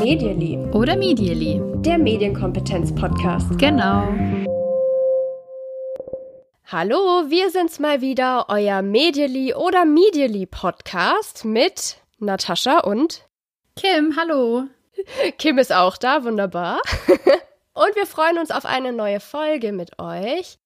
Medially. Oder Medially. Der Medienkompetenz-Podcast. Genau. Hallo, wir sind's mal wieder, euer Medially oder Medially Podcast mit Natascha und Kim, hallo. Kim ist auch da, wunderbar. und wir freuen uns auf eine neue Folge mit euch.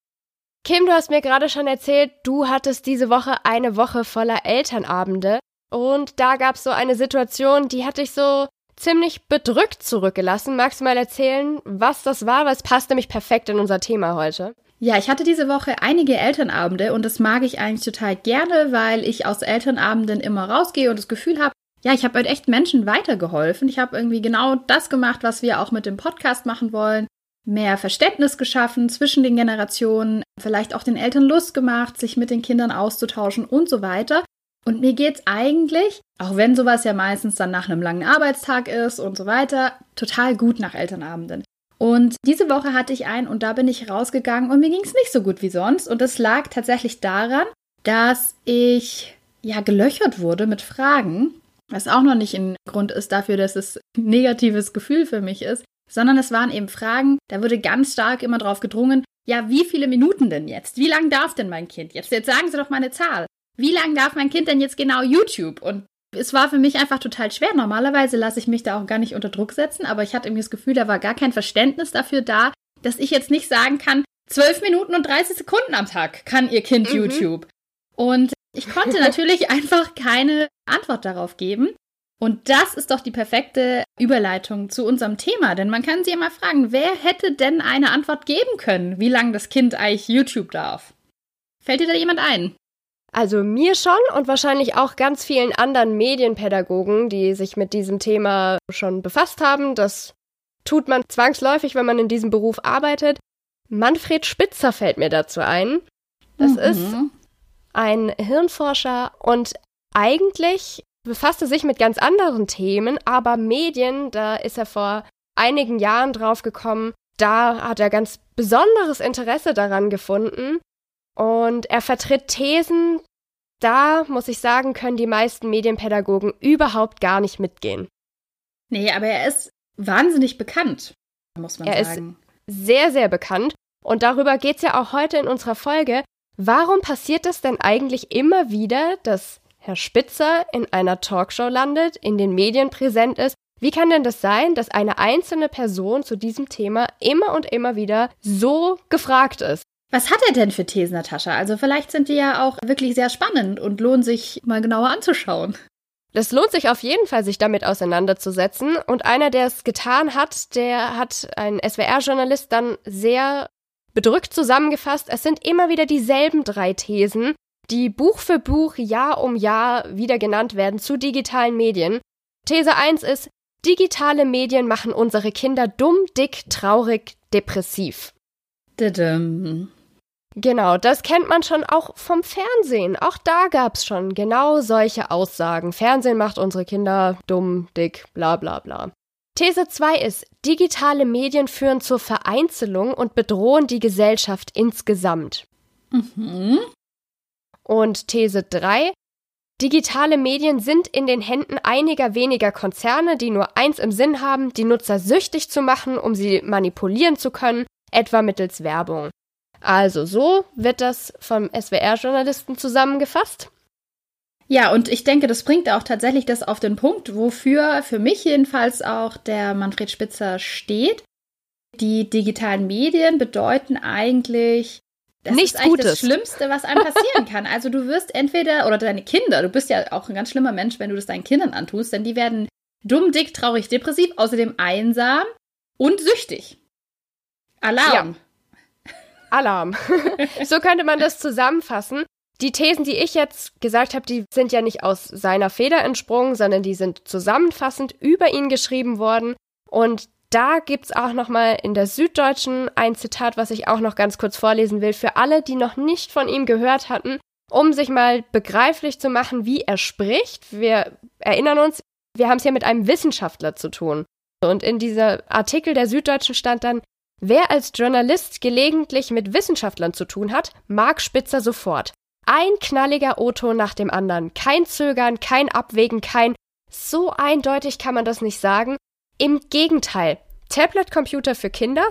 Kim, du hast mir gerade schon erzählt, du hattest diese Woche eine Woche voller Elternabende. Und da gab's so eine Situation, die hat dich so ziemlich bedrückt zurückgelassen. Magst du mal erzählen, was das war? Weil es passt nämlich perfekt in unser Thema heute. Ja, ich hatte diese Woche einige Elternabende und das mag ich eigentlich total gerne, weil ich aus Elternabenden immer rausgehe und das Gefühl habe, ja, ich habe halt echt Menschen weitergeholfen. Ich habe irgendwie genau das gemacht, was wir auch mit dem Podcast machen wollen. Mehr Verständnis geschaffen zwischen den Generationen, vielleicht auch den Eltern Lust gemacht, sich mit den Kindern auszutauschen und so weiter. Und mir geht's eigentlich, auch wenn sowas ja meistens dann nach einem langen Arbeitstag ist und so weiter, total gut nach Elternabenden. Und diese Woche hatte ich einen und da bin ich rausgegangen und mir ging's nicht so gut wie sonst. Und das lag tatsächlich daran, dass ich ja gelöchert wurde mit Fragen, was auch noch nicht ein Grund ist dafür, dass es ein negatives Gefühl für mich ist, sondern es waren eben Fragen, da wurde ganz stark immer drauf gedrungen, ja, wie viele Minuten denn jetzt? Wie lang darf denn mein Kind jetzt? Jetzt sagen Sie doch mal eine Zahl wie lange darf mein Kind denn jetzt genau YouTube? Und es war für mich einfach total schwer. Normalerweise lasse ich mich da auch gar nicht unter Druck setzen, aber ich hatte irgendwie das Gefühl, da war gar kein Verständnis dafür da, dass ich jetzt nicht sagen kann, zwölf Minuten und 30 Sekunden am Tag kann ihr Kind mhm. YouTube. Und ich konnte natürlich einfach keine Antwort darauf geben. Und das ist doch die perfekte Überleitung zu unserem Thema, denn man kann sich immer fragen, wer hätte denn eine Antwort geben können, wie lange das Kind eigentlich YouTube darf? Fällt dir da jemand ein? Also mir schon und wahrscheinlich auch ganz vielen anderen Medienpädagogen, die sich mit diesem Thema schon befasst haben. Das tut man zwangsläufig, wenn man in diesem Beruf arbeitet. Manfred Spitzer fällt mir dazu ein. Das mhm. ist ein Hirnforscher und eigentlich befasst er sich mit ganz anderen Themen, aber Medien, da ist er vor einigen Jahren drauf gekommen, da hat er ganz besonderes Interesse daran gefunden und er vertritt Thesen, da muss ich sagen, können die meisten Medienpädagogen überhaupt gar nicht mitgehen. Nee, aber er ist wahnsinnig bekannt, muss man er sagen. Er ist sehr, sehr bekannt. Und darüber geht es ja auch heute in unserer Folge. Warum passiert es denn eigentlich immer wieder, dass Herr Spitzer in einer Talkshow landet, in den Medien präsent ist? Wie kann denn das sein, dass eine einzelne Person zu diesem Thema immer und immer wieder so gefragt ist? Was hat er denn für Thesen, Natascha? Also vielleicht sind die ja auch wirklich sehr spannend und lohnen sich mal genauer anzuschauen. Das lohnt sich auf jeden Fall, sich damit auseinanderzusetzen. Und einer, der es getan hat, der hat ein SWR-Journalist dann sehr bedrückt zusammengefasst. Es sind immer wieder dieselben drei Thesen, die Buch für Buch, Jahr um Jahr wieder genannt werden zu digitalen Medien. These 1 ist, digitale Medien machen unsere Kinder dumm, dick, traurig, depressiv. Dadum. Genau, das kennt man schon auch vom Fernsehen. Auch da gab's schon genau solche Aussagen. Fernsehen macht unsere Kinder dumm, dick, bla bla bla. These 2 ist, digitale Medien führen zur Vereinzelung und bedrohen die Gesellschaft insgesamt. Mhm. Und These 3, digitale Medien sind in den Händen einiger weniger Konzerne, die nur eins im Sinn haben, die Nutzer süchtig zu machen, um sie manipulieren zu können, etwa mittels Werbung. Also so wird das vom SWR-Journalisten zusammengefasst. Ja, und ich denke, das bringt auch tatsächlich das auf den Punkt, wofür für mich jedenfalls auch der Manfred Spitzer steht. Die digitalen Medien bedeuten eigentlich das Nichts ist eigentlich Gutes. das Schlimmste, was einem passieren kann. Also du wirst entweder, oder deine Kinder, du bist ja auch ein ganz schlimmer Mensch, wenn du das deinen Kindern antust, denn die werden dumm, dick, traurig, depressiv, außerdem einsam und süchtig. Alarm. Ja. Alarm. so könnte man das zusammenfassen. Die Thesen, die ich jetzt gesagt habe, die sind ja nicht aus seiner Feder entsprungen, sondern die sind zusammenfassend über ihn geschrieben worden. Und da gibt's auch noch mal in der Süddeutschen ein Zitat, was ich auch noch ganz kurz vorlesen will, für alle, die noch nicht von ihm gehört hatten, um sich mal begreiflich zu machen, wie er spricht. Wir erinnern uns, wir haben es hier mit einem Wissenschaftler zu tun. Und in dieser Artikel der Süddeutschen stand dann, Wer als Journalist gelegentlich mit Wissenschaftlern zu tun hat, mag Spitzer sofort. Ein knalliger O-Ton nach dem anderen. Kein Zögern, kein Abwägen, kein so eindeutig kann man das nicht sagen. Im Gegenteil. Tablet-Computer für Kinder?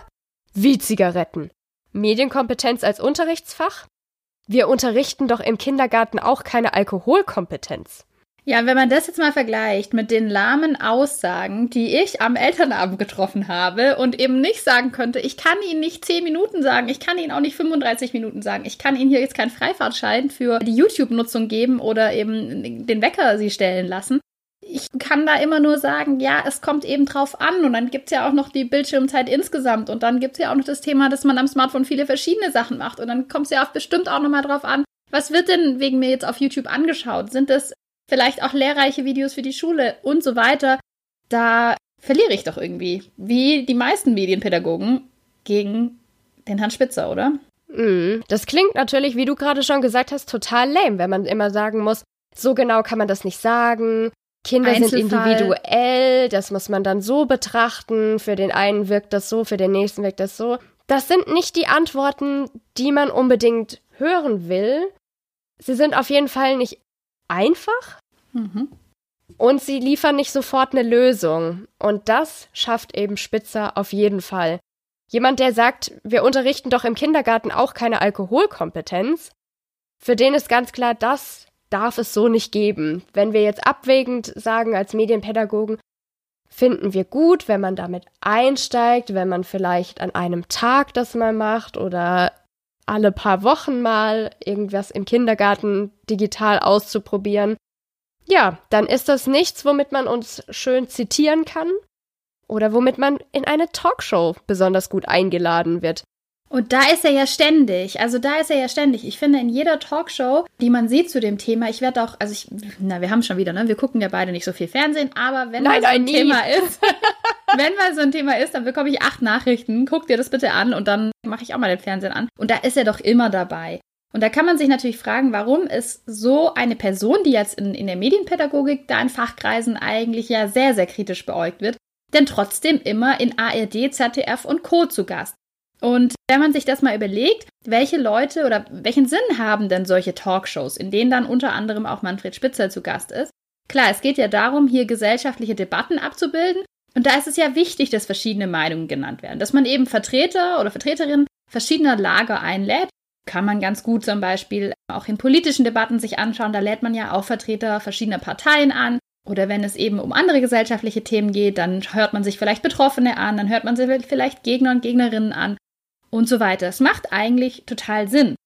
Wie Zigaretten. Medienkompetenz als Unterrichtsfach? Wir unterrichten doch im Kindergarten auch keine Alkoholkompetenz. Ja, wenn man das jetzt mal vergleicht mit den lahmen Aussagen, die ich am Elternabend getroffen habe und eben nicht sagen könnte, ich kann Ihnen nicht 10 Minuten sagen, ich kann Ihnen auch nicht 35 Minuten sagen, ich kann Ihnen hier jetzt keinen Freifahrtschein für die YouTube-Nutzung geben oder eben den Wecker Sie stellen lassen. Ich kann da immer nur sagen, ja, es kommt eben drauf an und dann gibt's ja auch noch die Bildschirmzeit insgesamt und dann gibt's ja auch noch das Thema, dass man am Smartphone viele verschiedene Sachen macht und dann kommt's ja auch bestimmt auch nochmal drauf an, was wird denn wegen mir jetzt auf YouTube angeschaut? Sind das vielleicht auch lehrreiche Videos für die Schule und so weiter. Da verliere ich doch irgendwie, wie die meisten Medienpädagogen, gegen den Herrn Spitzer, oder? Mm, das klingt natürlich, wie du gerade schon gesagt hast, total lame, wenn man immer sagen muss, so genau kann man das nicht sagen. Kinder sind individuell, das muss man dann so betrachten. Für den einen wirkt das so, für den nächsten wirkt das so. Das sind nicht die Antworten, die man unbedingt hören will. Sie sind auf jeden Fall nicht einfach mhm. und sie liefern nicht sofort eine Lösung. Und das schafft eben Spitzer auf jeden Fall. Jemand, der sagt, wir unterrichten doch im Kindergarten auch keine Alkoholkompetenz, für den ist ganz klar, das darf es so nicht geben. Wenn wir jetzt abwägend sagen als Medienpädagogen, finden wir gut, wenn man damit einsteigt, wenn man vielleicht an einem Tag das mal macht oder alle paar Wochen mal irgendwas im Kindergarten digital auszuprobieren, ja, dann ist das nichts, womit man uns schön zitieren kann oder womit man in eine Talkshow besonders gut eingeladen wird. Und da ist er ja ständig. Also da ist er ja ständig. Ich finde, in jeder Talkshow, die man sieht zu dem Thema, ich werde auch, also ich, na, wir haben schon wieder, ne? Wir gucken ja beide nicht so viel Fernsehen, aber wenn nein, mal so ein nein, Thema ist, wenn mal so ein Thema ist, dann bekomme ich acht Nachrichten. Guck dir das bitte an und dann mache ich auch mal den Fernsehen an. Und da ist er doch immer dabei. Und da kann man sich natürlich fragen, warum ist so eine Person, die jetzt in, in der Medienpädagogik da in Fachkreisen eigentlich ja sehr, sehr kritisch beäugt wird, denn trotzdem immer in ARD, ZDF und Co. zu Gast. Und wenn man sich das mal überlegt, welche Leute oder welchen Sinn haben denn solche Talkshows, in denen dann unter anderem auch Manfred Spitzer zu Gast ist? Klar, es geht ja darum, hier gesellschaftliche Debatten abzubilden. Und da ist es ja wichtig, dass verschiedene Meinungen genannt werden. Dass man eben Vertreter oder Vertreterinnen verschiedener Lager einlädt. Kann man ganz gut zum Beispiel auch in politischen Debatten sich anschauen. Da lädt man ja auch Vertreter verschiedener Parteien an. Oder wenn es eben um andere gesellschaftliche Themen geht, dann hört man sich vielleicht Betroffene an, dann hört man sich vielleicht Gegner und Gegnerinnen an und so weiter. Es macht eigentlich total Sinn.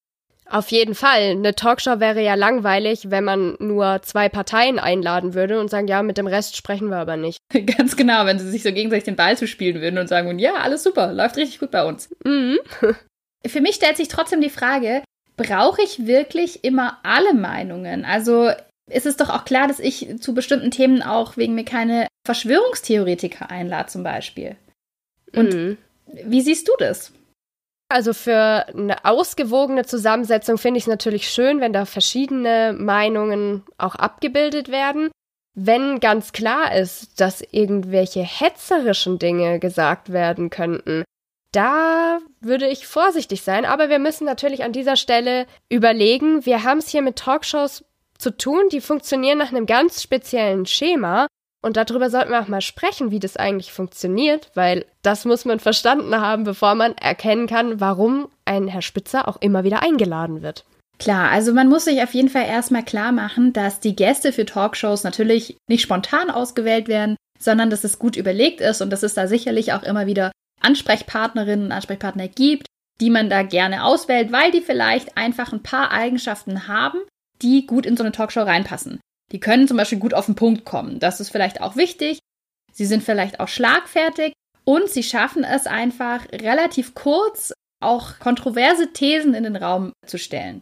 Auf jeden Fall. Eine Talkshow wäre ja langweilig, wenn man nur zwei Parteien einladen würde und sagen, ja, mit dem Rest sprechen wir aber nicht. Ganz genau, wenn sie sich so gegenseitig den Ball zu spielen würden und sagen, ja, alles super, läuft richtig gut bei uns. Mhm. Für mich stellt sich trotzdem die Frage, brauche ich wirklich immer alle Meinungen? Also ist es doch auch klar, dass ich zu bestimmten Themen auch wegen mir keine Verschwörungstheoretiker einlade, zum Beispiel. Und mhm. wie siehst du das? Also für eine ausgewogene Zusammensetzung finde ich es natürlich schön, wenn da verschiedene Meinungen auch abgebildet werden. Wenn ganz klar ist, dass irgendwelche hetzerischen Dinge gesagt werden könnten, da würde ich vorsichtig sein. Aber wir müssen natürlich an dieser Stelle überlegen, wir haben es hier mit Talkshows zu tun, die funktionieren nach einem ganz speziellen Schema. Und darüber sollten wir auch mal sprechen, wie das eigentlich funktioniert, weil das muss man verstanden haben, bevor man erkennen kann, warum ein Herr Spitzer auch immer wieder eingeladen wird. Klar, also man muss sich auf jeden Fall erstmal klar machen, dass die Gäste für Talkshows natürlich nicht spontan ausgewählt werden, sondern dass es gut überlegt ist und dass es da sicherlich auch immer wieder Ansprechpartnerinnen und Ansprechpartner gibt, die man da gerne auswählt, weil die vielleicht einfach ein paar Eigenschaften haben, die gut in so eine Talkshow reinpassen. Die können zum Beispiel gut auf den Punkt kommen. Das ist vielleicht auch wichtig. Sie sind vielleicht auch schlagfertig und sie schaffen es einfach relativ kurz, auch kontroverse Thesen in den Raum zu stellen.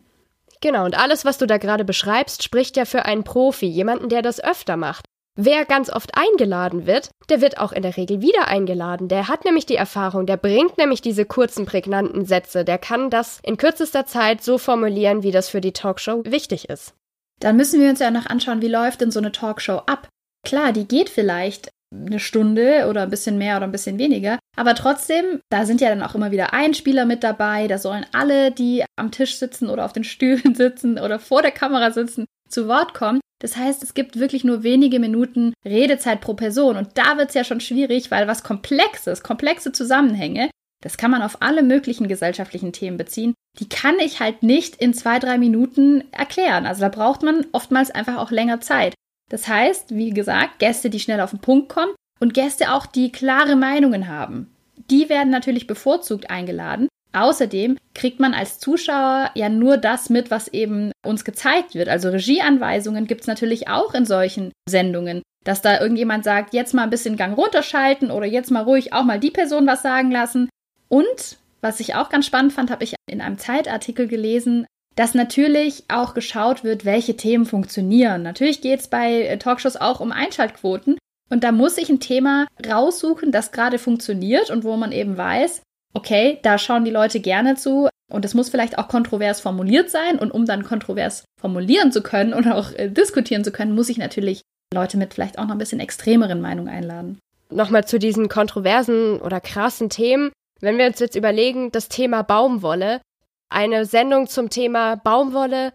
Genau, und alles, was du da gerade beschreibst, spricht ja für einen Profi, jemanden, der das öfter macht. Wer ganz oft eingeladen wird, der wird auch in der Regel wieder eingeladen. Der hat nämlich die Erfahrung, der bringt nämlich diese kurzen, prägnanten Sätze, der kann das in kürzester Zeit so formulieren, wie das für die Talkshow wichtig ist. Dann müssen wir uns ja noch anschauen, wie läuft denn so eine Talkshow ab? Klar, die geht vielleicht eine Stunde oder ein bisschen mehr oder ein bisschen weniger. Aber trotzdem, da sind ja dann auch immer wieder Einspieler mit dabei. Da sollen alle, die am Tisch sitzen oder auf den Stühlen sitzen oder vor der Kamera sitzen, zu Wort kommen. Das heißt, es gibt wirklich nur wenige Minuten Redezeit pro Person. Und da wird es ja schon schwierig, weil was Komplexes, komplexe Zusammenhänge, das kann man auf alle möglichen gesellschaftlichen Themen beziehen. Die kann ich halt nicht in zwei, drei Minuten erklären. Also da braucht man oftmals einfach auch länger Zeit. Das heißt, wie gesagt, Gäste, die schnell auf den Punkt kommen und Gäste auch, die klare Meinungen haben. Die werden natürlich bevorzugt eingeladen. Außerdem kriegt man als Zuschauer ja nur das mit, was eben uns gezeigt wird. Also Regieanweisungen gibt es natürlich auch in solchen Sendungen, dass da irgendjemand sagt, jetzt mal ein bisschen Gang runterschalten oder jetzt mal ruhig auch mal die Person was sagen lassen. Und was ich auch ganz spannend fand, habe ich in einem Zeitartikel gelesen, dass natürlich auch geschaut wird, welche Themen funktionieren. Natürlich geht es bei äh, Talkshows auch um Einschaltquoten. Und da muss ich ein Thema raussuchen, das gerade funktioniert und wo man eben weiß, okay, da schauen die Leute gerne zu. Und es muss vielleicht auch kontrovers formuliert sein. Und um dann kontrovers formulieren zu können und auch äh, diskutieren zu können, muss ich natürlich Leute mit vielleicht auch noch ein bisschen extremeren Meinungen einladen. Nochmal zu diesen kontroversen oder krassen Themen. Wenn wir uns jetzt überlegen, das Thema Baumwolle, eine Sendung zum Thema Baumwolle,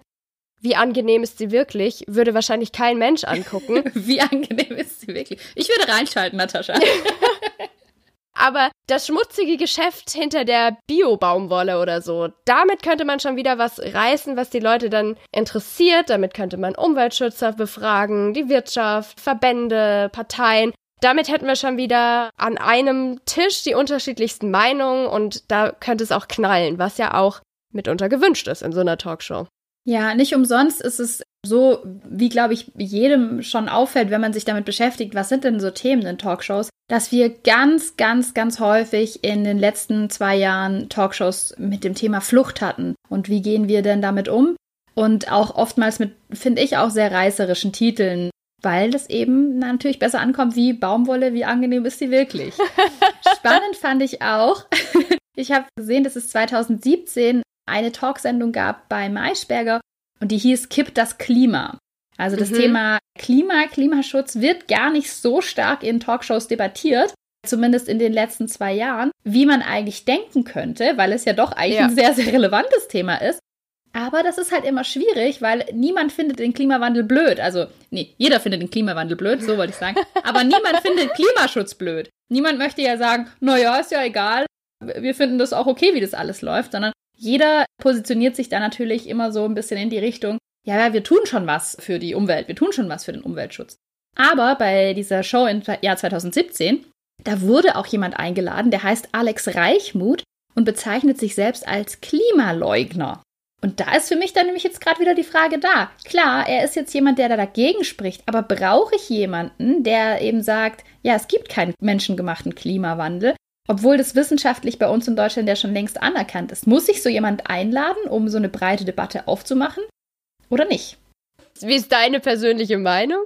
wie angenehm ist sie wirklich, würde wahrscheinlich kein Mensch angucken. wie angenehm ist sie wirklich? Ich würde reinschalten, Natascha. Aber das schmutzige Geschäft hinter der Bio-Baumwolle oder so, damit könnte man schon wieder was reißen, was die Leute dann interessiert. Damit könnte man Umweltschützer befragen, die Wirtschaft, Verbände, Parteien. Damit hätten wir schon wieder an einem Tisch die unterschiedlichsten Meinungen und da könnte es auch knallen, was ja auch mitunter gewünscht ist in so einer Talkshow. Ja, nicht umsonst ist es so, wie glaube ich jedem schon auffällt, wenn man sich damit beschäftigt, was sind denn so Themen in Talkshows, dass wir ganz, ganz, ganz häufig in den letzten zwei Jahren Talkshows mit dem Thema Flucht hatten. Und wie gehen wir denn damit um? Und auch oftmals mit, finde ich, auch sehr reißerischen Titeln, weil das eben natürlich besser ankommt wie Baumwolle, wie angenehm ist sie wirklich. Spannend fand ich auch. Ich habe gesehen, dass es 2017 eine Talksendung gab bei Maischberger und die hieß Kipp das Klima. Also das mhm. Thema Klima, Klimaschutz wird gar nicht so stark in Talkshows debattiert, zumindest in den letzten zwei Jahren, wie man eigentlich denken könnte, weil es ja doch eigentlich ja. ein sehr, sehr relevantes Thema ist. Aber das ist halt immer schwierig, weil niemand findet den Klimawandel blöd. Also, nee, jeder findet den Klimawandel blöd, so wollte ich sagen. Aber niemand findet Klimaschutz blöd. Niemand möchte ja sagen, naja, ist ja egal, wir finden das auch okay, wie das alles läuft, sondern jeder positioniert sich da natürlich immer so ein bisschen in die Richtung, ja, ja, wir tun schon was für die Umwelt, wir tun schon was für den Umweltschutz. Aber bei dieser Show im Jahr 2017, da wurde auch jemand eingeladen, der heißt Alex Reichmuth und bezeichnet sich selbst als Klimaleugner. Und da ist für mich dann nämlich jetzt gerade wieder die Frage da. Klar, er ist jetzt jemand, der da dagegen spricht, aber brauche ich jemanden, der eben sagt, ja, es gibt keinen menschengemachten Klimawandel, obwohl das wissenschaftlich bei uns in Deutschland ja schon längst anerkannt ist. Muss sich so jemand einladen, um so eine breite Debatte aufzumachen oder nicht? Wie ist deine persönliche Meinung?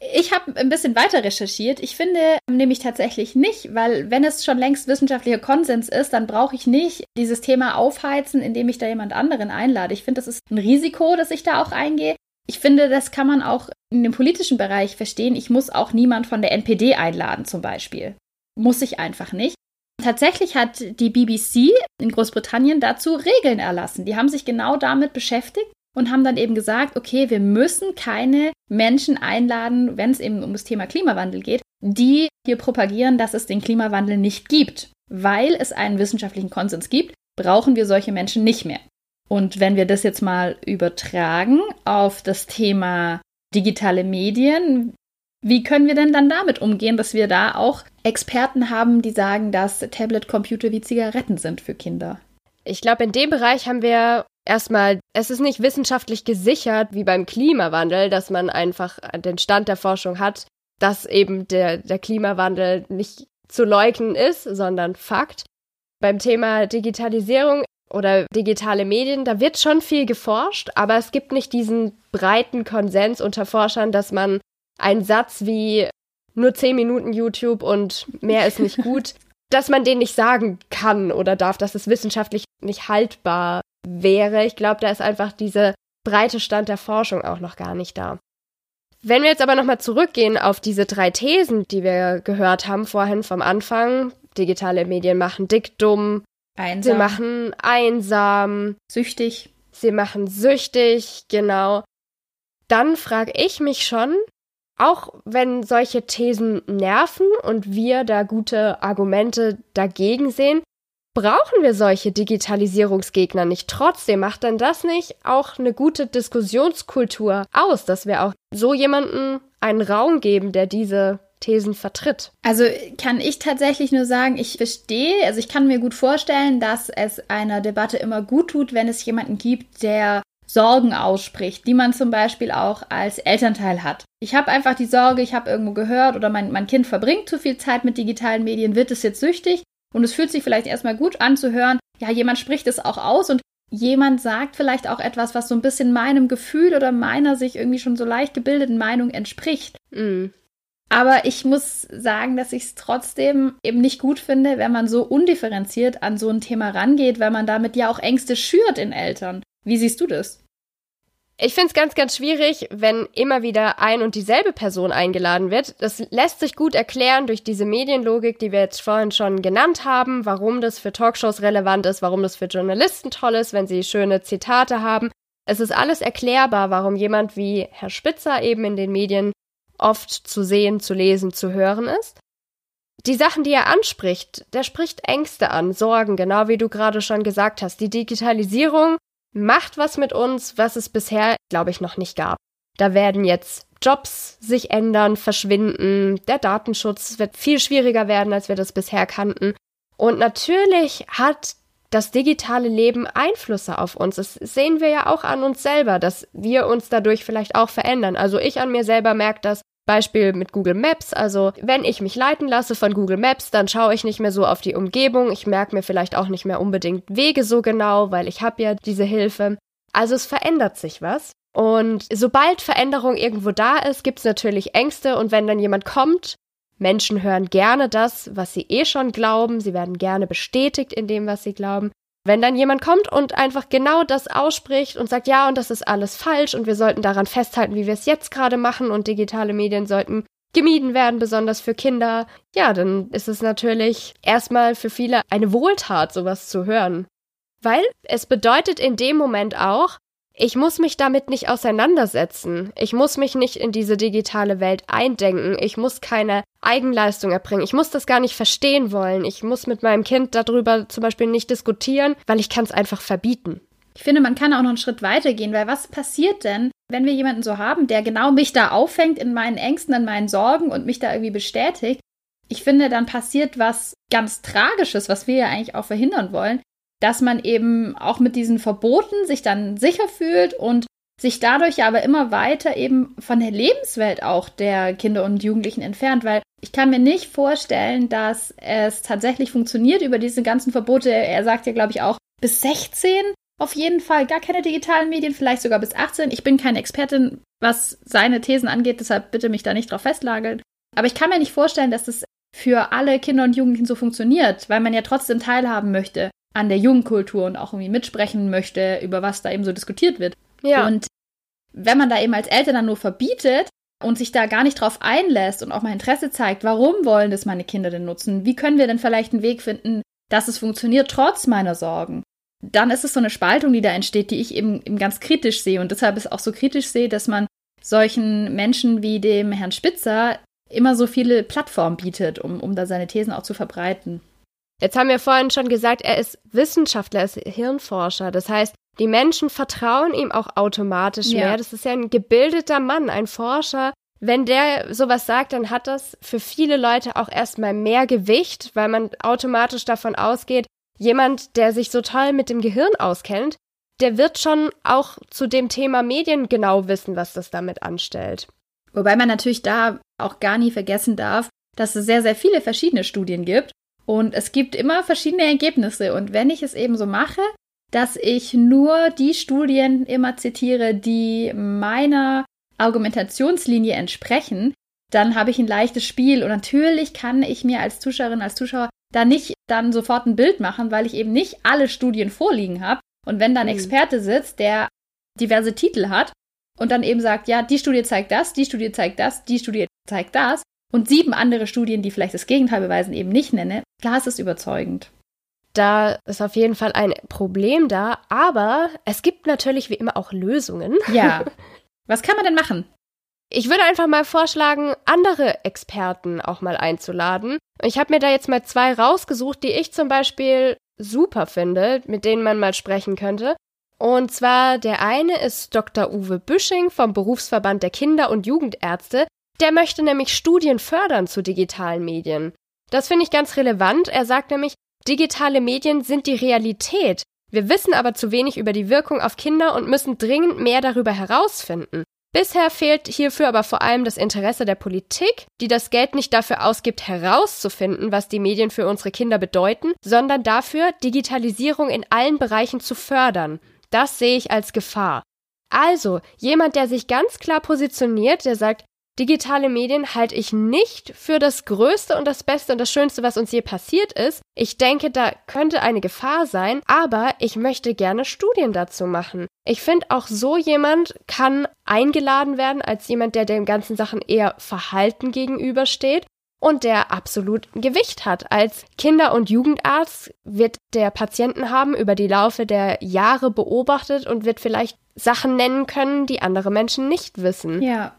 Ich habe ein bisschen weiter recherchiert. Ich finde nämlich tatsächlich nicht, weil wenn es schon längst wissenschaftlicher Konsens ist, dann brauche ich nicht dieses Thema aufheizen, indem ich da jemand anderen einlade. Ich finde, das ist ein Risiko, dass ich da auch eingehe. Ich finde, das kann man auch in dem politischen Bereich verstehen. Ich muss auch niemand von der NPD einladen, zum Beispiel. Muss ich einfach nicht. Tatsächlich hat die BBC in Großbritannien dazu Regeln erlassen. Die haben sich genau damit beschäftigt und haben dann eben gesagt, okay, wir müssen keine Menschen einladen, wenn es eben um das Thema Klimawandel geht, die hier propagieren, dass es den Klimawandel nicht gibt. Weil es einen wissenschaftlichen Konsens gibt, brauchen wir solche Menschen nicht mehr. Und wenn wir das jetzt mal übertragen auf das Thema digitale Medien, wie können wir denn dann damit umgehen, dass wir da auch Experten haben, die sagen, dass Tablet-Computer wie Zigaretten sind für Kinder? Ich glaube, in dem Bereich haben wir erstmal, es ist nicht wissenschaftlich gesichert wie beim Klimawandel, dass man einfach den Stand der Forschung hat, dass eben der, der Klimawandel nicht zu leugnen ist, sondern Fakt. Beim Thema Digitalisierung oder digitale Medien, da wird schon viel geforscht, aber es gibt nicht diesen breiten Konsens unter Forschern, dass man ein Satz wie nur zehn Minuten YouTube und mehr ist nicht gut, dass man den nicht sagen kann oder darf, dass es wissenschaftlich nicht haltbar wäre. Ich glaube, da ist einfach diese breite Stand der Forschung auch noch gar nicht da. Wenn wir jetzt aber nochmal zurückgehen auf diese drei Thesen, die wir gehört haben vorhin vom Anfang, digitale Medien machen dick, dumm, einsam. sie machen einsam, süchtig, sie machen süchtig, genau. Dann frage ich mich schon, auch wenn solche Thesen nerven und wir da gute Argumente dagegen sehen, brauchen wir solche Digitalisierungsgegner nicht. Trotzdem macht dann das nicht auch eine gute Diskussionskultur aus, dass wir auch so jemanden einen Raum geben, der diese Thesen vertritt. Also kann ich tatsächlich nur sagen, ich verstehe, also ich kann mir gut vorstellen, dass es einer Debatte immer gut tut, wenn es jemanden gibt, der Sorgen ausspricht, die man zum Beispiel auch als Elternteil hat. Ich habe einfach die Sorge, ich habe irgendwo gehört oder mein, mein Kind verbringt zu viel Zeit mit digitalen Medien, wird es jetzt süchtig? Und es fühlt sich vielleicht erstmal gut an zu hören, ja, jemand spricht es auch aus und jemand sagt vielleicht auch etwas, was so ein bisschen meinem Gefühl oder meiner sich irgendwie schon so leicht gebildeten Meinung entspricht. Mm. Aber ich muss sagen, dass ich es trotzdem eben nicht gut finde, wenn man so undifferenziert an so ein Thema rangeht, weil man damit ja auch Ängste schürt in Eltern. Wie siehst du das? Ich finde es ganz, ganz schwierig, wenn immer wieder ein und dieselbe Person eingeladen wird. Das lässt sich gut erklären durch diese Medienlogik, die wir jetzt vorhin schon genannt haben, warum das für Talkshows relevant ist, warum das für Journalisten toll ist, wenn sie schöne Zitate haben. Es ist alles erklärbar, warum jemand wie Herr Spitzer eben in den Medien oft zu sehen, zu lesen, zu hören ist. Die Sachen, die er anspricht, der spricht Ängste an, Sorgen, genau wie du gerade schon gesagt hast. Die Digitalisierung macht was mit uns, was es bisher, glaube ich, noch nicht gab. Da werden jetzt Jobs sich ändern, verschwinden, der Datenschutz wird viel schwieriger werden, als wir das bisher kannten. Und natürlich hat das digitale Leben Einflüsse auf uns. Das sehen wir ja auch an uns selber, dass wir uns dadurch vielleicht auch verändern. Also ich an mir selber merke das, Beispiel mit Google Maps. Also wenn ich mich leiten lasse von Google Maps, dann schaue ich nicht mehr so auf die Umgebung. Ich merke mir vielleicht auch nicht mehr unbedingt Wege so genau, weil ich habe ja diese Hilfe. Also es verändert sich was. Und sobald Veränderung irgendwo da ist, gibt es natürlich Ängste. Und wenn dann jemand kommt, Menschen hören gerne das, was sie eh schon glauben. Sie werden gerne bestätigt in dem, was sie glauben. Wenn dann jemand kommt und einfach genau das ausspricht und sagt, ja, und das ist alles falsch und wir sollten daran festhalten, wie wir es jetzt gerade machen und digitale Medien sollten gemieden werden, besonders für Kinder, ja, dann ist es natürlich erstmal für viele eine Wohltat, sowas zu hören. Weil es bedeutet in dem Moment auch, ich muss mich damit nicht auseinandersetzen. Ich muss mich nicht in diese digitale Welt eindenken. Ich muss keine Eigenleistung erbringen. Ich muss das gar nicht verstehen wollen. Ich muss mit meinem Kind darüber zum Beispiel nicht diskutieren, weil ich kann es einfach verbieten. Ich finde, man kann auch noch einen Schritt weiter gehen, weil was passiert denn, wenn wir jemanden so haben, der genau mich da auffängt in meinen Ängsten, in meinen Sorgen und mich da irgendwie bestätigt? Ich finde, dann passiert was ganz Tragisches, was wir ja eigentlich auch verhindern wollen, dass man eben auch mit diesen Verboten sich dann sicher fühlt und sich dadurch aber immer weiter eben von der Lebenswelt auch der Kinder und Jugendlichen entfernt, weil ich kann mir nicht vorstellen, dass es tatsächlich funktioniert über diese ganzen Verbote. Er sagt ja, glaube ich, auch bis 16 auf jeden Fall gar keine digitalen Medien, vielleicht sogar bis 18. Ich bin keine Expertin, was seine Thesen angeht, deshalb bitte mich da nicht drauf festlageln. Aber ich kann mir nicht vorstellen, dass es für alle Kinder und Jugendlichen so funktioniert, weil man ja trotzdem teilhaben möchte an der Jugendkultur und auch irgendwie mitsprechen möchte, über was da eben so diskutiert wird. Ja. Und wenn man da eben als Eltern dann nur verbietet und sich da gar nicht drauf einlässt und auch mal Interesse zeigt, warum wollen das meine Kinder denn nutzen? Wie können wir denn vielleicht einen Weg finden, dass es funktioniert trotz meiner Sorgen? Dann ist es so eine Spaltung, die da entsteht, die ich eben, eben ganz kritisch sehe und deshalb ist auch so kritisch sehe, dass man solchen Menschen wie dem Herrn Spitzer immer so viele Plattformen bietet, um, um da seine Thesen auch zu verbreiten. Jetzt haben wir vorhin schon gesagt, er ist Wissenschaftler, er ist Hirnforscher. Das heißt, die Menschen vertrauen ihm auch automatisch ja. mehr. Das ist ja ein gebildeter Mann, ein Forscher. Wenn der sowas sagt, dann hat das für viele Leute auch erstmal mehr Gewicht, weil man automatisch davon ausgeht, jemand, der sich so toll mit dem Gehirn auskennt, der wird schon auch zu dem Thema Medien genau wissen, was das damit anstellt. Wobei man natürlich da auch gar nie vergessen darf, dass es sehr, sehr viele verschiedene Studien gibt und es gibt immer verschiedene Ergebnisse. Und wenn ich es eben so mache, dass ich nur die Studien immer zitiere, die meiner Argumentationslinie entsprechen, dann habe ich ein leichtes Spiel. Und natürlich kann ich mir als Zuschauerin, als Zuschauer da nicht dann sofort ein Bild machen, weil ich eben nicht alle Studien vorliegen habe. Und wenn dann ein mhm. Experte sitzt, der diverse Titel hat und dann eben sagt, ja, die Studie zeigt das, die Studie zeigt das, die Studie zeigt das und sieben andere Studien, die vielleicht das Gegenteil beweisen, eben nicht nenne, klar ist es überzeugend. Da ist auf jeden Fall ein Problem da, aber es gibt natürlich wie immer auch Lösungen. Ja. Was kann man denn machen? Ich würde einfach mal vorschlagen, andere Experten auch mal einzuladen. Ich habe mir da jetzt mal zwei rausgesucht, die ich zum Beispiel super finde, mit denen man mal sprechen könnte. Und zwar der eine ist Dr. Uwe Büsching vom Berufsverband der Kinder- und Jugendärzte. Der möchte nämlich Studien fördern zu digitalen Medien. Das finde ich ganz relevant. Er sagt nämlich, digitale Medien sind die Realität. Wir wissen aber zu wenig über die Wirkung auf Kinder und müssen dringend mehr darüber herausfinden. Bisher fehlt hierfür aber vor allem das Interesse der Politik, die das Geld nicht dafür ausgibt, herauszufinden, was die Medien für unsere Kinder bedeuten, sondern dafür, Digitalisierung in allen Bereichen zu fördern. Das sehe ich als Gefahr. Also, jemand, der sich ganz klar positioniert, der sagt, Digitale Medien halte ich nicht für das Größte und das Beste und das Schönste, was uns je passiert ist. Ich denke, da könnte eine Gefahr sein, aber ich möchte gerne Studien dazu machen. Ich finde, auch so jemand kann eingeladen werden als jemand, der den ganzen Sachen eher Verhalten gegenübersteht und der absolut Gewicht hat. Als Kinder- und Jugendarzt wird der Patienten haben über die Laufe der Jahre beobachtet und wird vielleicht Sachen nennen können, die andere Menschen nicht wissen. Ja.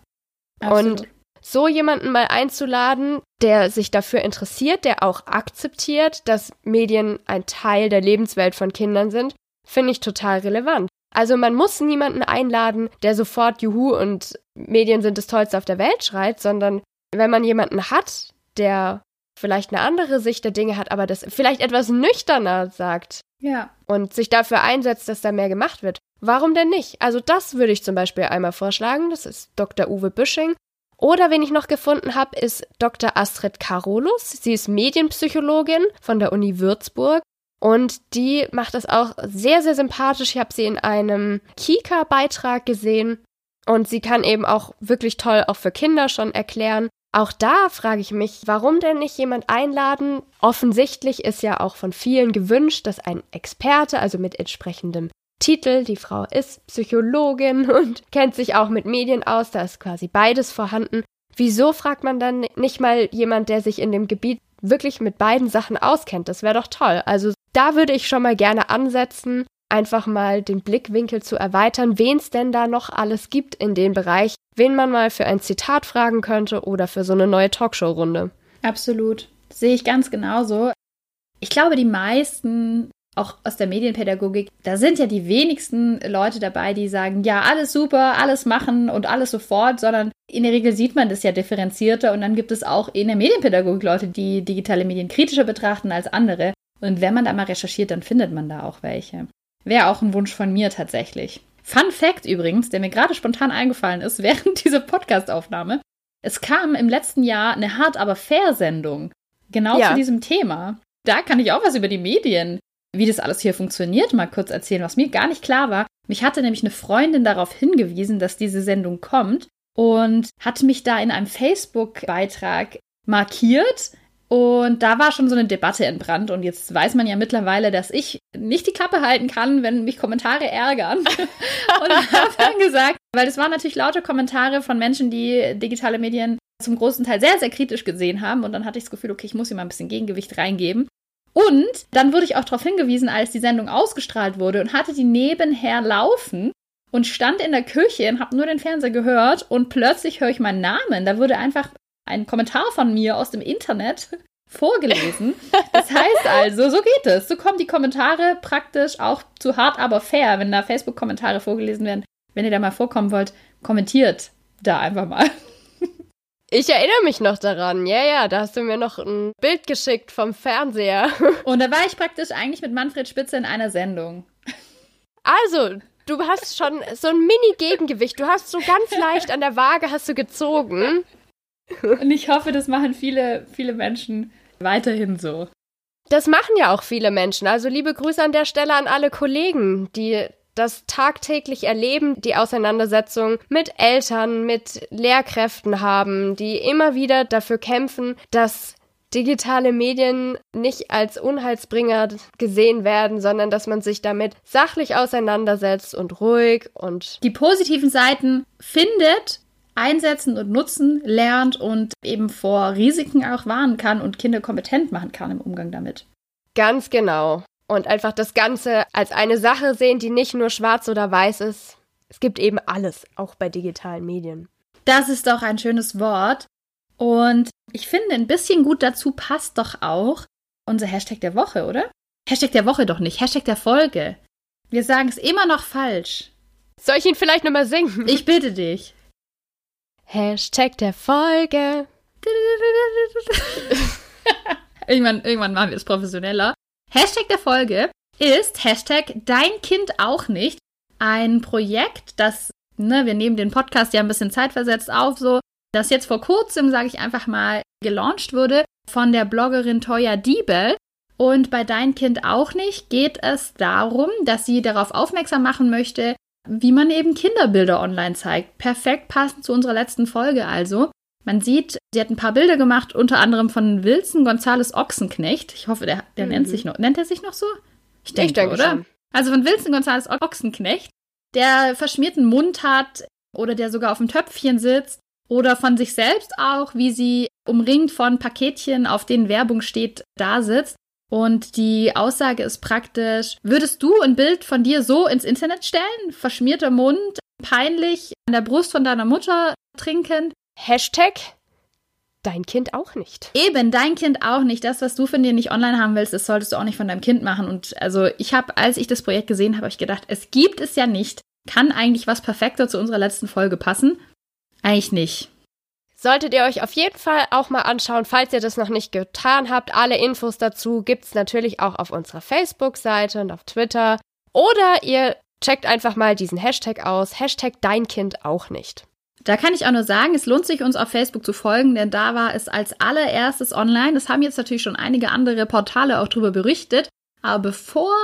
Absolut. Und so jemanden mal einzuladen, der sich dafür interessiert, der auch akzeptiert, dass Medien ein Teil der Lebenswelt von Kindern sind, finde ich total relevant. Also man muss niemanden einladen, der sofort Juhu und Medien sind das Tollste auf der Welt schreit, sondern wenn man jemanden hat, der vielleicht eine andere Sicht der Dinge hat, aber das vielleicht etwas nüchterner sagt. Ja. Und sich dafür einsetzt, dass da mehr gemacht wird. Warum denn nicht? Also das würde ich zum Beispiel einmal vorschlagen. Das ist Dr. Uwe Büsching. Oder wen ich noch gefunden habe, ist Dr. Astrid Karolus. Sie ist Medienpsychologin von der Uni Würzburg. Und die macht das auch sehr, sehr sympathisch. Ich habe sie in einem Kika-Beitrag gesehen. Und sie kann eben auch wirklich toll auch für Kinder schon erklären. Auch da frage ich mich, warum denn nicht jemand einladen? Offensichtlich ist ja auch von vielen gewünscht, dass ein Experte, also mit entsprechendem Titel. Die Frau ist Psychologin und kennt sich auch mit Medien aus. Da ist quasi beides vorhanden. Wieso fragt man dann nicht mal jemand, der sich in dem Gebiet wirklich mit beiden Sachen auskennt? Das wäre doch toll. Also da würde ich schon mal gerne ansetzen, einfach mal den Blickwinkel zu erweitern, wen es denn da noch alles gibt in dem Bereich, wen man mal für ein Zitat fragen könnte oder für so eine neue Talkshow-Runde. Absolut. Sehe ich ganz genauso. Ich glaube, die meisten auch aus der Medienpädagogik, da sind ja die wenigsten Leute dabei, die sagen, ja, alles super, alles machen und alles sofort, sondern in der Regel sieht man das ja differenzierter und dann gibt es auch in der Medienpädagogik Leute, die digitale Medien kritischer betrachten als andere. Und wenn man da mal recherchiert, dann findet man da auch welche. Wäre auch ein Wunsch von mir tatsächlich. Fun Fact übrigens, der mir gerade spontan eingefallen ist während dieser Podcastaufnahme. Es kam im letzten Jahr eine Hart aber fair Sendung. Genau ja. zu diesem Thema. Da kann ich auch was über die Medien wie das alles hier funktioniert, mal kurz erzählen, was mir gar nicht klar war. Mich hatte nämlich eine Freundin darauf hingewiesen, dass diese Sendung kommt und hat mich da in einem Facebook-Beitrag markiert. Und da war schon so eine Debatte entbrannt. Und jetzt weiß man ja mittlerweile, dass ich nicht die Klappe halten kann, wenn mich Kommentare ärgern. und habe dann gesagt, weil es waren natürlich lauter Kommentare von Menschen, die digitale Medien zum großen Teil sehr, sehr kritisch gesehen haben. Und dann hatte ich das Gefühl, okay, ich muss hier mal ein bisschen Gegengewicht reingeben. Und dann wurde ich auch darauf hingewiesen, als die Sendung ausgestrahlt wurde und hatte die nebenher laufen und stand in der Küche und habe nur den Fernseher gehört und plötzlich höre ich meinen Namen. Da wurde einfach ein Kommentar von mir aus dem Internet vorgelesen. Das heißt also, so geht es. So kommen die Kommentare praktisch auch zu hart, aber fair, wenn da Facebook-Kommentare vorgelesen werden. Wenn ihr da mal vorkommen wollt, kommentiert da einfach mal. Ich erinnere mich noch daran. Ja, ja, da hast du mir noch ein Bild geschickt vom Fernseher. Und da war ich praktisch eigentlich mit Manfred Spitze in einer Sendung. Also, du hast schon so ein Mini-Gegengewicht. Du hast so ganz leicht an der Waage hast du gezogen. Und ich hoffe, das machen viele, viele Menschen weiterhin so. Das machen ja auch viele Menschen. Also liebe Grüße an der Stelle an alle Kollegen, die das tagtäglich erleben, die Auseinandersetzung mit Eltern, mit Lehrkräften haben, die immer wieder dafür kämpfen, dass digitale Medien nicht als Unheilsbringer gesehen werden, sondern dass man sich damit sachlich auseinandersetzt und ruhig und die positiven Seiten findet, einsetzen und nutzen lernt und eben vor Risiken auch warnen kann und Kinder kompetent machen kann im Umgang damit. Ganz genau. Und einfach das Ganze als eine Sache sehen, die nicht nur schwarz oder weiß ist. Es gibt eben alles, auch bei digitalen Medien. Das ist doch ein schönes Wort. Und ich finde, ein bisschen gut dazu passt doch auch unser Hashtag der Woche, oder? Hashtag der Woche doch nicht, Hashtag der Folge. Wir sagen es immer noch falsch. Soll ich ihn vielleicht nochmal singen? Ich bitte dich. Hashtag der Folge. irgendwann, irgendwann machen wir es professioneller. Hashtag der Folge ist Hashtag Dein Kind auch nicht. Ein Projekt, das, ne, wir nehmen den Podcast ja ein bisschen zeitversetzt auf, so, das jetzt vor kurzem, sage ich einfach mal, gelauncht wurde von der Bloggerin Toya Diebel. Und bei Dein Kind auch nicht geht es darum, dass sie darauf aufmerksam machen möchte, wie man eben Kinderbilder online zeigt. Perfekt passend zu unserer letzten Folge also. Man sieht, sie hat ein paar Bilder gemacht, unter anderem von Wilson Gonzales Ochsenknecht. Ich hoffe, der, der mhm. nennt sich noch. Nennt er sich noch so? Ich denke, ich denke oder? Schon. Also von Wilson Gonzales Ochsenknecht, der verschmierten Mund hat oder der sogar auf dem Töpfchen sitzt oder von sich selbst auch, wie sie umringt von Paketchen, auf denen Werbung steht, da sitzt. Und die Aussage ist praktisch, würdest du ein Bild von dir so ins Internet stellen? Verschmierter Mund, peinlich, an der Brust von deiner Mutter trinkend? Hashtag dein Kind auch nicht. Eben, dein Kind auch nicht. Das, was du von dir nicht online haben willst, das solltest du auch nicht von deinem Kind machen. Und also ich habe, als ich das Projekt gesehen habe, habe ich gedacht, es gibt es ja nicht. Kann eigentlich was perfekter zu unserer letzten Folge passen? Eigentlich nicht. Solltet ihr euch auf jeden Fall auch mal anschauen, falls ihr das noch nicht getan habt. Alle Infos dazu gibt's natürlich auch auf unserer Facebook-Seite und auf Twitter. Oder ihr checkt einfach mal diesen Hashtag aus. Hashtag dein Kind auch nicht. Da kann ich auch nur sagen, es lohnt sich, uns auf Facebook zu folgen, denn da war es als allererstes online. Das haben jetzt natürlich schon einige andere Portale auch darüber berichtet. Aber bevor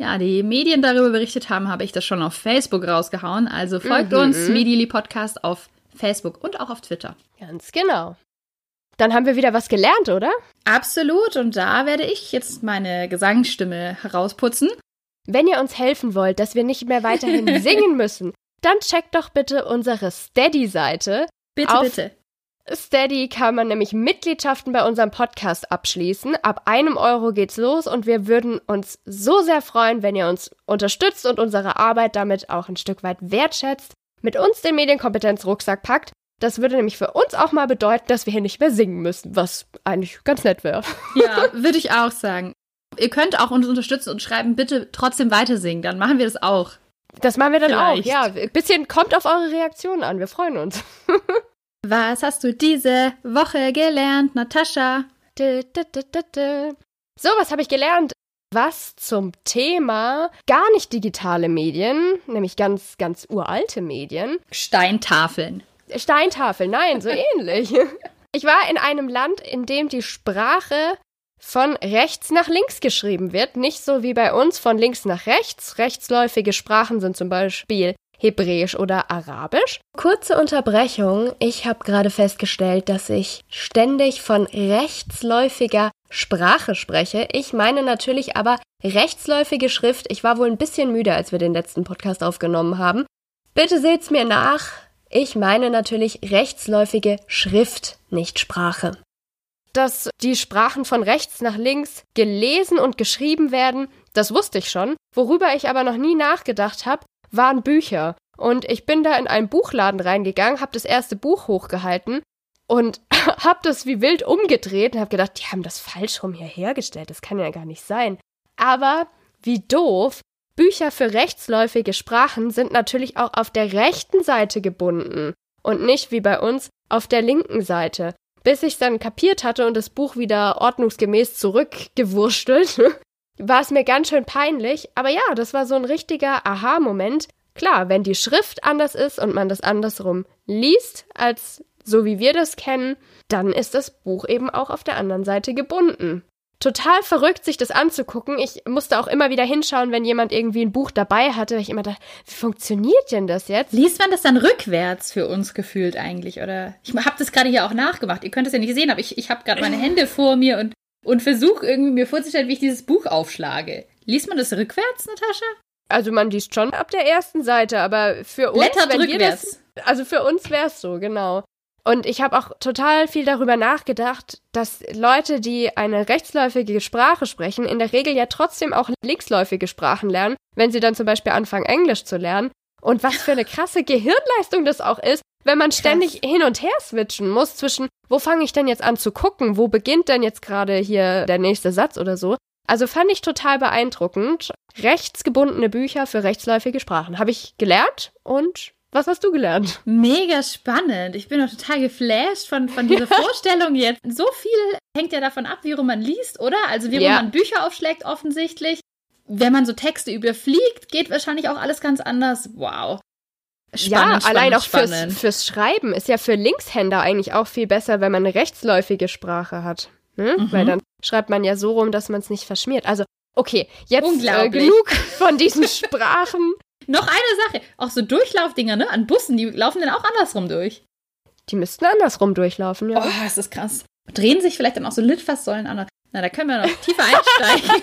ja, die Medien darüber berichtet haben, habe ich das schon auf Facebook rausgehauen. Also folgt mhm. uns, Medially Podcast auf Facebook und auch auf Twitter. Ganz genau. Dann haben wir wieder was gelernt, oder? Absolut. Und da werde ich jetzt meine Gesangsstimme herausputzen. Wenn ihr uns helfen wollt, dass wir nicht mehr weiterhin singen müssen, dann checkt doch bitte unsere Steady-Seite. Bitte, Auf bitte. Steady kann man nämlich Mitgliedschaften bei unserem Podcast abschließen. Ab einem Euro geht's los und wir würden uns so sehr freuen, wenn ihr uns unterstützt und unsere Arbeit damit auch ein Stück weit wertschätzt mit uns den Medienkompetenzrucksack packt. Das würde nämlich für uns auch mal bedeuten, dass wir hier nicht mehr singen müssen, was eigentlich ganz nett wäre. Ja, würde ich auch sagen. Ihr könnt auch uns unterstützen und schreiben, bitte trotzdem weiter singen. Dann machen wir das auch. Das machen wir dann Vielleicht. auch, ja. Ein bisschen kommt auf eure Reaktion an. Wir freuen uns. Was hast du diese Woche gelernt, Natascha? So, was habe ich gelernt? was zum Thema gar nicht digitale Medien, nämlich ganz, ganz uralte Medien. Steintafeln. Steintafeln, nein, so ähnlich. Ich war in einem Land, in dem die Sprache von rechts nach links geschrieben wird, nicht so wie bei uns von links nach rechts. Rechtsläufige Sprachen sind zum Beispiel Hebräisch oder Arabisch. Kurze Unterbrechung. Ich habe gerade festgestellt, dass ich ständig von rechtsläufiger Sprache spreche. Ich meine natürlich aber rechtsläufige Schrift. Ich war wohl ein bisschen müde, als wir den letzten Podcast aufgenommen haben. Bitte seht's mir nach. Ich meine natürlich rechtsläufige Schrift, nicht Sprache. Dass die Sprachen von rechts nach links gelesen und geschrieben werden, das wusste ich schon. Worüber ich aber noch nie nachgedacht habe, waren Bücher. Und ich bin da in einen Buchladen reingegangen, habe das erste Buch hochgehalten und habe das wie wild umgedreht und habe gedacht, die haben das falsch rum hier hergestellt. Das kann ja gar nicht sein. Aber wie doof. Bücher für rechtsläufige Sprachen sind natürlich auch auf der rechten Seite gebunden und nicht wie bei uns auf der linken Seite. Bis ich dann kapiert hatte und das Buch wieder ordnungsgemäß zurückgewurschtelt, war es mir ganz schön peinlich. Aber ja, das war so ein richtiger Aha-Moment. Klar, wenn die Schrift anders ist und man das andersrum liest, als so wie wir das kennen, dann ist das Buch eben auch auf der anderen Seite gebunden. Total verrückt, sich das anzugucken. Ich musste auch immer wieder hinschauen, wenn jemand irgendwie ein Buch dabei hatte, weil ich immer dachte, wie funktioniert denn das jetzt? Liest man das dann rückwärts für uns gefühlt eigentlich? Oder ich habe das gerade hier auch nachgemacht. Ihr könnt es ja nicht sehen, aber ich, ich habe gerade meine Hände vor mir und, und versuche irgendwie mir vorzustellen, wie ich dieses Buch aufschlage. Liest man das rückwärts, Natascha? Also man liest schon ab der ersten Seite, aber für uns, Blättert wenn wir das, also für uns wäre es so, genau. Und ich habe auch total viel darüber nachgedacht, dass Leute, die eine rechtsläufige Sprache sprechen, in der Regel ja trotzdem auch linksläufige Sprachen lernen, wenn sie dann zum Beispiel anfangen, Englisch zu lernen. Und was für eine krasse Gehirnleistung das auch ist, wenn man ständig hin und her switchen muss zwischen, wo fange ich denn jetzt an zu gucken, wo beginnt denn jetzt gerade hier der nächste Satz oder so. Also fand ich total beeindruckend. Rechtsgebundene Bücher für rechtsläufige Sprachen habe ich gelernt und was hast du gelernt? Mega spannend. Ich bin auch total geflasht von, von dieser Vorstellung jetzt. So viel hängt ja davon ab, wie rum man liest, oder? Also wie rum Ja. man Bücher aufschlägt, offensichtlich. Wenn man so Texte überfliegt, geht wahrscheinlich auch alles ganz anders. Wow. Spannend, ja, allein auch fürs, spannend. fürs Schreiben ist ja für Linkshänder eigentlich auch viel besser, wenn man eine rechtsläufige Sprache hat. Ne? Mhm. Weil dann schreibt man ja so rum, dass man es nicht verschmiert. Also, okay, jetzt äh, Unglaublich. genug von diesen Sprachen. Noch eine Sache. Auch so Durchlaufdinger, ne? An Bussen, die laufen dann auch andersrum durch. Die müssten andersrum durchlaufen, ja. Oh, ist das krass. Drehen sich vielleicht dann auch so Litfaßsäulen an. Na, da können wir noch tiefer einsteigen.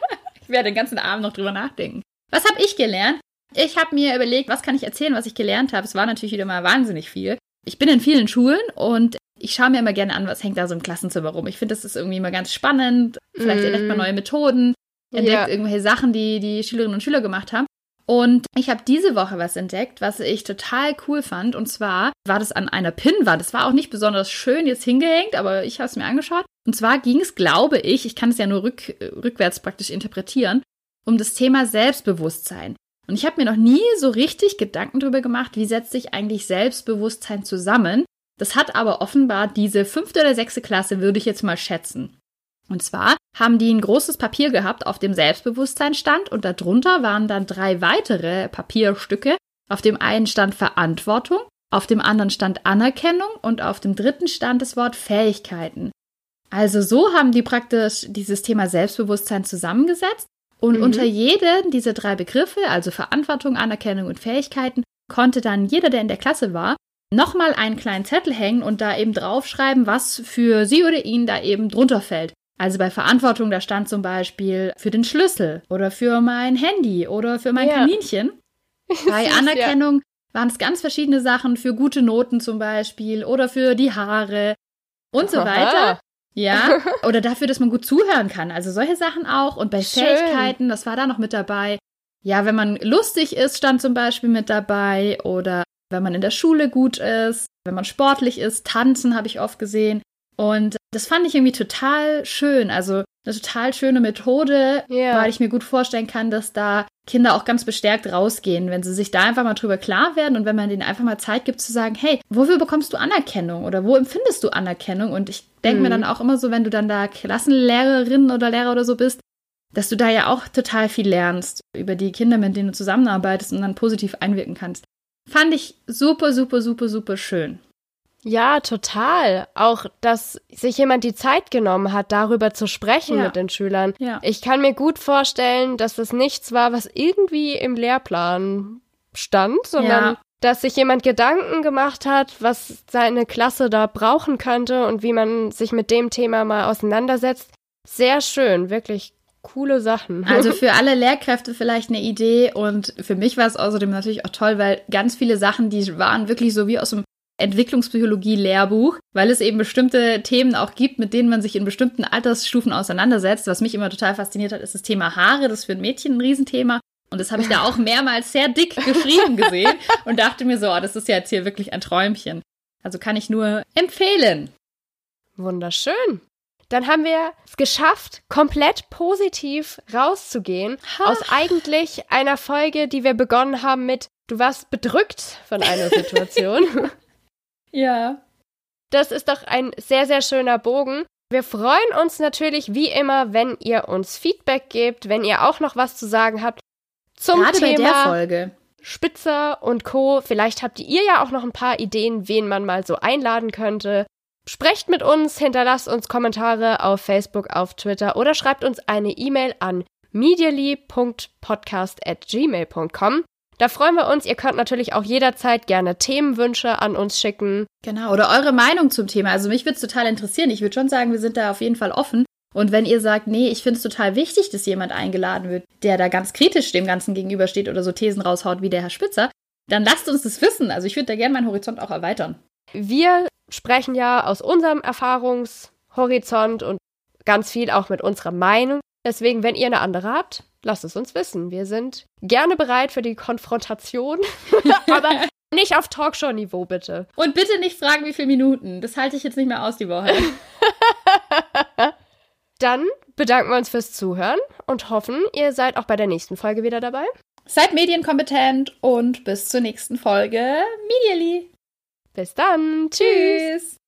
ich werde den ganzen Abend noch drüber nachdenken. Was habe ich gelernt? Ich habe mir überlegt, was kann ich erzählen, was ich gelernt habe. Es war natürlich wieder mal wahnsinnig viel. Ich bin in vielen Schulen und ich schaue mir immer gerne an, was hängt da so im Klassenzimmer rum. Ich finde, das ist irgendwie immer ganz spannend. Vielleicht Mm. entdeckt man neue Methoden, entdeckt Ja. irgendwelche Sachen, die die Schülerinnen und Schüler gemacht haben. Und ich habe diese Woche was entdeckt, was ich total cool fand. Und zwar war das an einer Pinnwand. Das war auch nicht besonders schön jetzt hingehängt, aber ich habe es mir angeschaut. Und zwar ging es, glaube ich, ich kann es ja nur rück, rückwärts praktisch interpretieren, um das Thema Selbstbewusstsein. Und ich habe mir noch nie so richtig Gedanken darüber gemacht, wie setzt sich eigentlich Selbstbewusstsein zusammen. Das hat aber offenbar diese fünfte oder sechste Klasse, würde ich jetzt mal schätzen. Und zwar haben die ein großes Papier gehabt, auf dem Selbstbewusstsein stand und darunter waren dann drei weitere Papierstücke. Auf dem einen stand Verantwortung, auf dem anderen stand Anerkennung und auf dem dritten stand das Wort Fähigkeiten. Also so haben die praktisch dieses Thema Selbstbewusstsein zusammengesetzt und Mhm. unter jeden dieser drei Begriffe, also Verantwortung, Anerkennung und Fähigkeiten, konnte dann jeder, der in der Klasse war, nochmal einen kleinen Zettel hängen und da eben draufschreiben, was für sie oder ihn da eben drunter fällt. Also bei Verantwortung, da stand zum Beispiel für den Schlüssel oder für mein Handy oder für mein Ja. Kaninchen. Bei Süß, ja. Anerkennung waren es ganz verschiedene Sachen für gute Noten zum Beispiel oder für die Haare und so Aha. weiter. Ja, oder dafür, dass man gut zuhören kann. Also solche Sachen auch. Und bei Schön. Fähigkeiten, das war da noch mit dabei. Ja, wenn man lustig ist, stand zum Beispiel mit dabei. Oder wenn man in der Schule gut ist, wenn man sportlich ist, tanzen habe ich oft gesehen. Und das fand ich irgendwie total schön. Also eine total schöne Methode, Ja. weil ich mir gut vorstellen kann, dass da Kinder auch ganz bestärkt rausgehen, wenn sie sich da einfach mal drüber klar werden und wenn man denen einfach mal Zeit gibt zu sagen, hey, wofür bekommst du Anerkennung oder wo empfindest du Anerkennung? Und ich denke mir Mhm. dann auch immer so, wenn du dann da Klassenlehrerin oder Lehrer oder so bist, dass du da ja auch total viel lernst über die Kinder, mit denen du zusammenarbeitest und dann positiv einwirken kannst. Fand ich super, super, super, super schön. Ja, total. Auch, dass sich jemand die Zeit genommen hat, darüber zu sprechen Ja. mit den Schülern. Ja. Ich kann mir gut vorstellen, dass es nichts war, was irgendwie im Lehrplan stand, sondern Ja. dass sich jemand Gedanken gemacht hat, was seine Klasse da brauchen könnte und wie man sich mit dem Thema mal auseinandersetzt. Sehr schön, wirklich coole Sachen. Also für alle Lehrkräfte vielleicht eine Idee und für mich war es außerdem natürlich auch toll, weil ganz viele Sachen, die waren wirklich so wie aus dem Entwicklungspsychologie-Lehrbuch, weil es eben bestimmte Themen auch gibt, mit denen man sich in bestimmten Altersstufen auseinandersetzt. Was mich immer total fasziniert hat, ist das Thema Haare. Das ist für ein Mädchen ein Riesenthema. Und das habe ich da auch mehrmals sehr dick geschrieben gesehen und dachte mir so, oh, das ist ja jetzt hier wirklich ein Träumchen. Also kann ich nur empfehlen. Wunderschön. Dann haben wir es geschafft, komplett positiv rauszugehen Ha. aus eigentlich einer Folge, die wir begonnen haben mit Du warst bedrückt von einer Situation. Ja. Das ist doch ein sehr, sehr schöner Bogen. Wir freuen uns natürlich wie immer, wenn ihr uns Feedback gebt, wenn ihr auch noch was zu sagen habt zum Gerade bei der Thema Folge. Spitzer und Co. Vielleicht habt ihr ja auch noch ein paar Ideen, wen man mal so einladen könnte. Sprecht mit uns, hinterlasst uns Kommentare auf Facebook, auf Twitter oder schreibt uns eine E-Mail an medially.podcast.gmail.com. Da freuen wir uns. Ihr könnt natürlich auch jederzeit gerne Themenwünsche an uns schicken. Genau, oder eure Meinung zum Thema. Also mich würde es total interessieren. Ich würde schon sagen, wir sind da auf jeden Fall offen. Und wenn ihr sagt, nee, ich finde es total wichtig, dass jemand eingeladen wird, der da ganz kritisch dem Ganzen gegenübersteht oder so Thesen raushaut wie der Herr Spitzer, dann lasst uns das wissen. Also ich würde da gerne meinen Horizont auch erweitern. Wir sprechen ja aus unserem Erfahrungshorizont und ganz viel auch mit unserer Meinung. Deswegen, wenn ihr eine andere habt, lasst es uns wissen. Wir sind gerne bereit für die Konfrontation, aber nicht auf Talkshow-Niveau, bitte. Und bitte nicht fragen, wie viele Minuten. Das halte ich jetzt nicht mehr aus die Woche. Dann bedanken wir uns fürs Zuhören und hoffen, ihr seid auch bei der nächsten Folge wieder dabei. Seid medienkompetent und bis zur nächsten Folge. Medially. Bis dann. Tschüss. Tschüss.